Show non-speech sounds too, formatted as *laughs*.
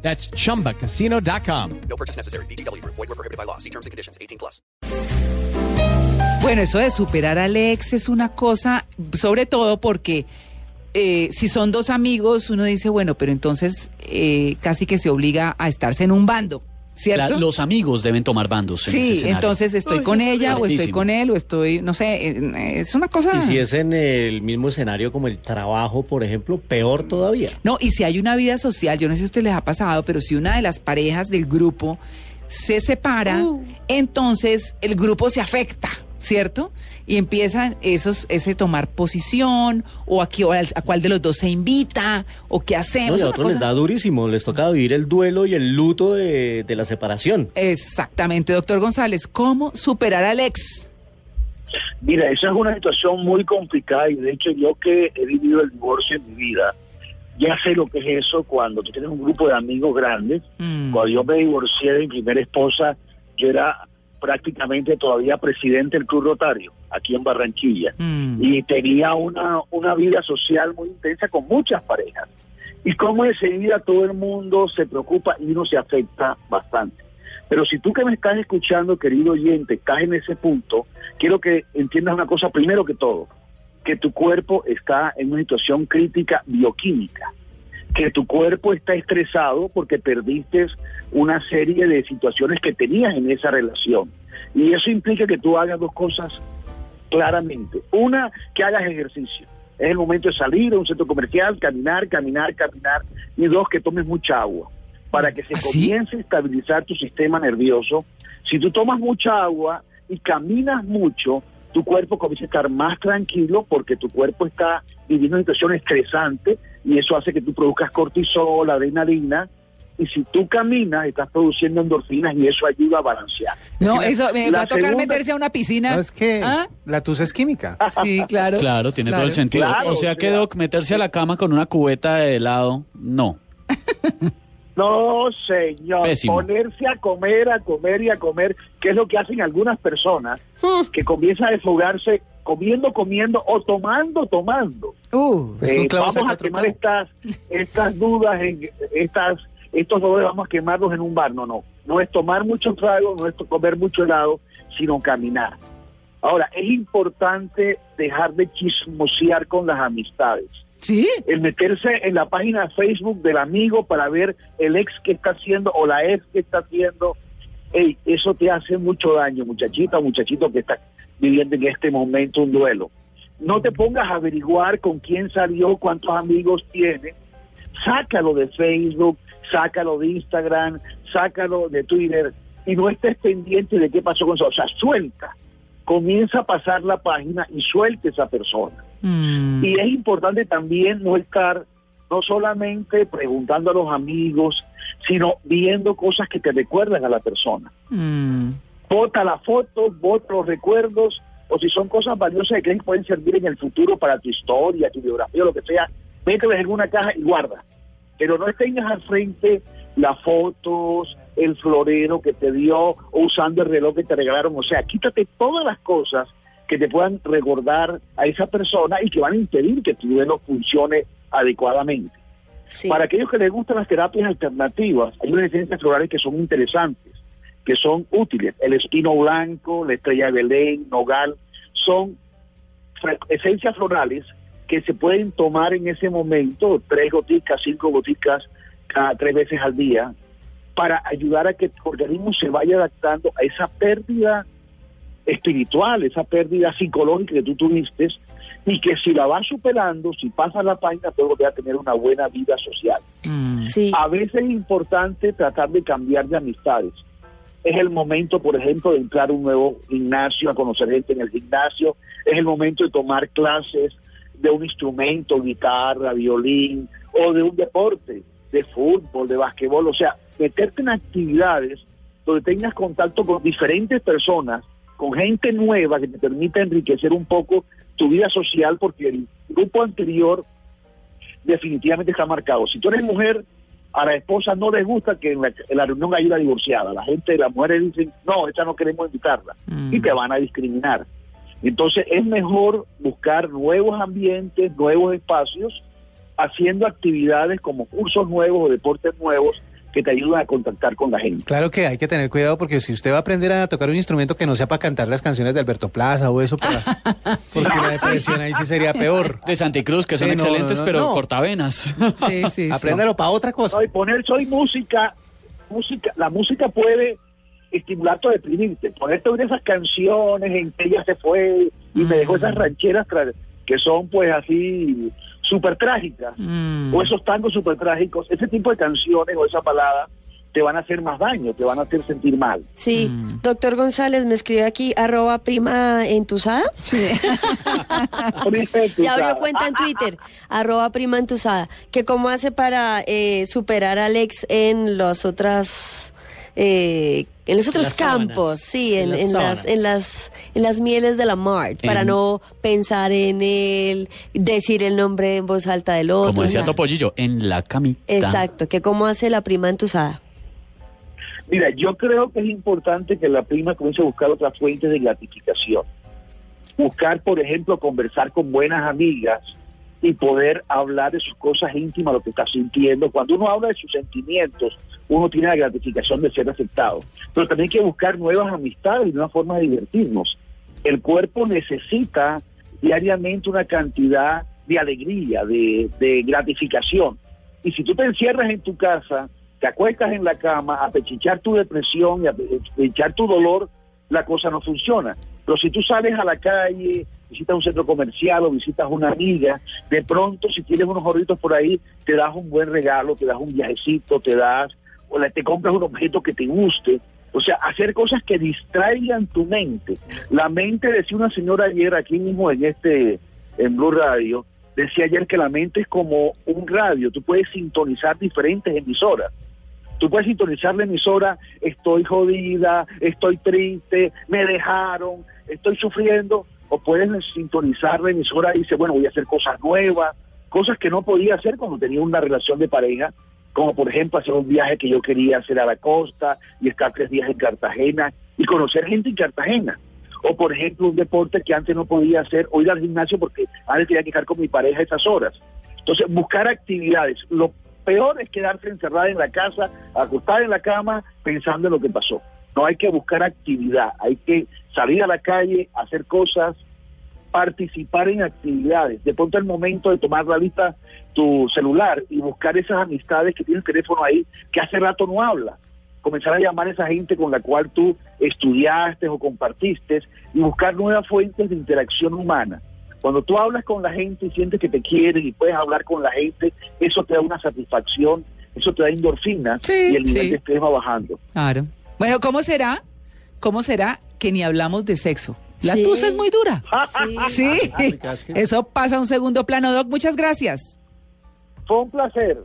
That's chumbacasino.com. No purchase necessary. BGW. Void were prohibited by law. See terms and conditions. 18 plus. Bueno, eso de superar al ex es una cosa, sobre todo porque eh, si son dos amigos, uno dice, bueno, pero entonces eh, casi que se obliga a estarse en un bando, ¿cierto? La- los amigos deben tomar bandos. sí, entonces estoy con ella o estoy con él o estoy, no sé, es una cosa... Y si es en el mismo escenario como el trabajo, por ejemplo, peor todavía. No, y si hay una vida social, yo no sé si a ustedes les ha pasado, pero si una de las parejas del grupo se separa, entonces el grupo se afecta, ¿cierto? Y empiezan esos, ese tomar posición, o a, qué- o al- a cuál de los dos se invita, o qué No, hacemos. y a otros les da durísimo, les toca vivir el duelo y el luto de, de la separación. Exactamente, doctor González, ¿cómo superar al ex? Mira, esa es una situación muy complicada y de hecho yo que he vivido el divorcio en mi vida, ya sé lo que es eso cuando tú tienes un grupo de amigos grandes. Mm. Cuando yo me divorcié de mi primera esposa, yo era prácticamente todavía presidente del Club Rotario, aquí en Barranquilla. Mm. Y tenía una, una vida social muy intensa con muchas parejas. Y como enseguida todo el mundo se preocupa y uno se afecta bastante. Pero si tú que me estás escuchando, querido oyente, estás en ese punto, quiero que entiendas una cosa primero que todo, que tu cuerpo está en una situación crítica bioquímica, que tu cuerpo está estresado porque perdiste una serie de situaciones que tenías en esa relación. Y eso implica que tú hagas dos cosas claramente. Una, que hagas ejercicio. Es el momento de salir a un centro comercial, caminar, caminar, caminar. Y dos, que tomes mucha agua para que se ¿Ah, comience a estabilizar tu sistema nervioso. Si tú tomas mucha agua y caminas mucho, tu cuerpo comienza a estar más tranquilo porque tu cuerpo está viviendo una situación estresante y eso hace que tú produzcas cortisol, adrenalina. Y si tú caminas, estás produciendo endorfinas y eso ayuda a balancear. No, eso me va a tocar segunda- meterse a una piscina. No, es que ¿Ah? la tusa es química. Sí, claro. Claro, tiene todo el sentido. Claro, o sea que, claro. Doc, meterse a la cama con una cubeta de helado, no. *laughs* No, señor. Pésimo. Ponerse a comer, a comer y a comer, que es lo que hacen algunas personas que comienzan a desfogarse comiendo, comiendo o tomando, tomando. Uh, Pues Eh, vamos a quemar estas, estas dudas, en, estas, estos dolores vamos a quemarlos en un bar. No, no. No es tomar mucho trago, no es comer mucho helado, sino caminar. Ahora, es importante dejar de chismosear con las amistades. ¿Sí? el meterse en la página de Facebook del amigo para ver el ex que está haciendo o la ex que está haciendo, ey, eso te hace mucho daño, muchachita o muchachito que está viviendo en este momento un duelo. No te pongas a averiguar con quién salió, cuántos amigos tiene. Sácalo de Facebook, sácalo de Instagram, sácalo de Twitter y no estés pendiente de qué pasó con eso. O sea, suelta. Comienza a pasar la página y suelte esa persona. Mm. Y es importante también no estar no solamente preguntando a los amigos, sino viendo cosas que te recuerdan a la persona. Mm. Bota la foto, bota los recuerdos, o si son cosas valiosas que crees que pueden servir en el futuro para tu historia, tu biografía, lo que sea, mételas en una caja y guarda. Pero no tengas al frente las fotos, el florero que te dio, o usando el reloj que te regalaron. O sea, quítate todas las cosas que te puedan recordar a esa persona y que van a impedir que tu duelo funcione adecuadamente. Para aquellos que les gustan las terapias alternativas, hay unas esencias florales que son interesantes, que son útiles. El espino blanco, la estrella de Belén, nogal, son esencias florales que se pueden tomar en ese momento, tres goticas, cinco goticas, cada tres veces al día, para ayudar a que tu organismo se vaya adaptando a esa pérdida espiritual, esa pérdida psicológica que tú tuviste, y que si la vas superando, si pasas la página, puedes volver a tener una buena vida social. Mm. Sí. A veces es importante tratar de cambiar de amistades. Es el momento, por ejemplo, de entrar a un nuevo gimnasio, a conocer gente en el gimnasio. Es el momento de tomar clases de un instrumento, guitarra, violín, o de un deporte, de fútbol, de basquetbol. O sea, meterte en actividades donde tengas contacto con diferentes personas, con gente nueva que te permita enriquecer un poco tu vida social, porque el grupo anterior definitivamente está marcado. Si tú eres mujer, a la esposa no les gusta que en la, en la reunión haya una divorciada. La gente, las mujeres dicen, no, esta no queremos invitarla. Mm. Y te van a discriminar. Entonces es mejor buscar nuevos ambientes, nuevos espacios, haciendo actividades como cursos nuevos o deportes nuevos que te ayudan a contactar con la gente. Claro que hay que tener cuidado porque si usted va a aprender a tocar un instrumento que no sea para cantar las canciones de Alberto Plaza o eso, para, *laughs* porque la depresión ahí sí sería peor. De Santicruz, que son Sí, no, excelentes, no, no, pero no. cortavenas. Sí, *laughs* sí, sí. Apréndalo para otra cosa. No, y poner soy música, música, la música puede estimularte a deprimirte, ponerte una de esas canciones en que ella se fue y me dejó esas rancheras tra- que son pues así súper trágicas, Mm. o esos tangos súper trágicos, ese tipo de canciones o esa balada te van a hacer más daño, te van a hacer sentir mal. Sí, doctor González me escribe aquí, arroba *laughs* prima entusada. Ya abrió cuenta en Twitter, arroba prima entusada. Que cómo hace para eh, superar a Alex en las otras... eh, en los otros las sábanas, campos, sí, en, en las en las, en las en las mieles de la Mart, para no pensar en él, decir el nombre en voz alta del otro. Como decía Topollillo, en la camita. Exacto, que cómo hace la prima entusada. Mira, yo creo que es importante que la prima comience a buscar otras fuentes de gratificación. Buscar, por ejemplo, conversar con buenas amigas y poder hablar de sus cosas íntimas, lo que está sintiendo. Cuando uno habla de sus sentimientos, uno tiene la gratificación de ser aceptado. Pero también hay que buscar nuevas amistades y nuevas formas de divertirnos. El cuerpo necesita diariamente una cantidad de alegría, de, gratificación. Y si tú te encierras en tu casa, te acuestas en la cama a pechichar tu depresión y a pechichar tu dolor, la cosa no funciona. Pero si tú sales a la calle, visitas un centro comercial o visitas una amiga, de pronto si tienes unos gorritos por ahí, te das un buen regalo, te das un viajecito, te das, o te compras un objeto que te guste. O sea, hacer cosas que distraigan tu mente. La mente, decía una señora ayer aquí mismo en este, en Blue Radio, decía ayer que la mente es como un radio, tú puedes sintonizar diferentes emisoras. Tú puedes sintonizar la emisora, estoy jodida, estoy triste, me dejaron, estoy sufriendo, o puedes sintonizar la emisora y dice, bueno, voy a hacer cosas nuevas, cosas que no podía hacer cuando tenía una relación de pareja, como por ejemplo hacer un viaje que yo quería hacer a la costa y estar tres días en Cartagena y conocer gente en Cartagena. O por ejemplo un deporte que antes no podía hacer, o ir al gimnasio porque antes tenía que estar con mi pareja esas horas. Entonces, buscar actividades. Lo peor es quedarse encerrada en la casa, acostada en la cama, pensando en lo que pasó. No hay que buscar actividad, hay que salir a la calle, hacer cosas, participar en actividades. De pronto el momento de tomar la lista tu celular y buscar esas amistades que tiene el teléfono ahí, que hace rato no habla. Comenzar a llamar a esa gente con la cual tú estudiaste o compartiste y buscar nuevas fuentes de interacción humana. Cuando tú hablas con la gente y sientes que te quieren y puedes hablar con la gente, eso te da una satisfacción, eso te da endorfinas Sí, y el nivel sí. de estrés va bajando. Claro. Bueno, ¿cómo será? ¿Cómo será que ni hablamos de sexo? La Sí. tusa es muy dura. Sí. *laughs* Sí. Eso pasa a un segundo plano, Doc. Muchas gracias. Fue un placer.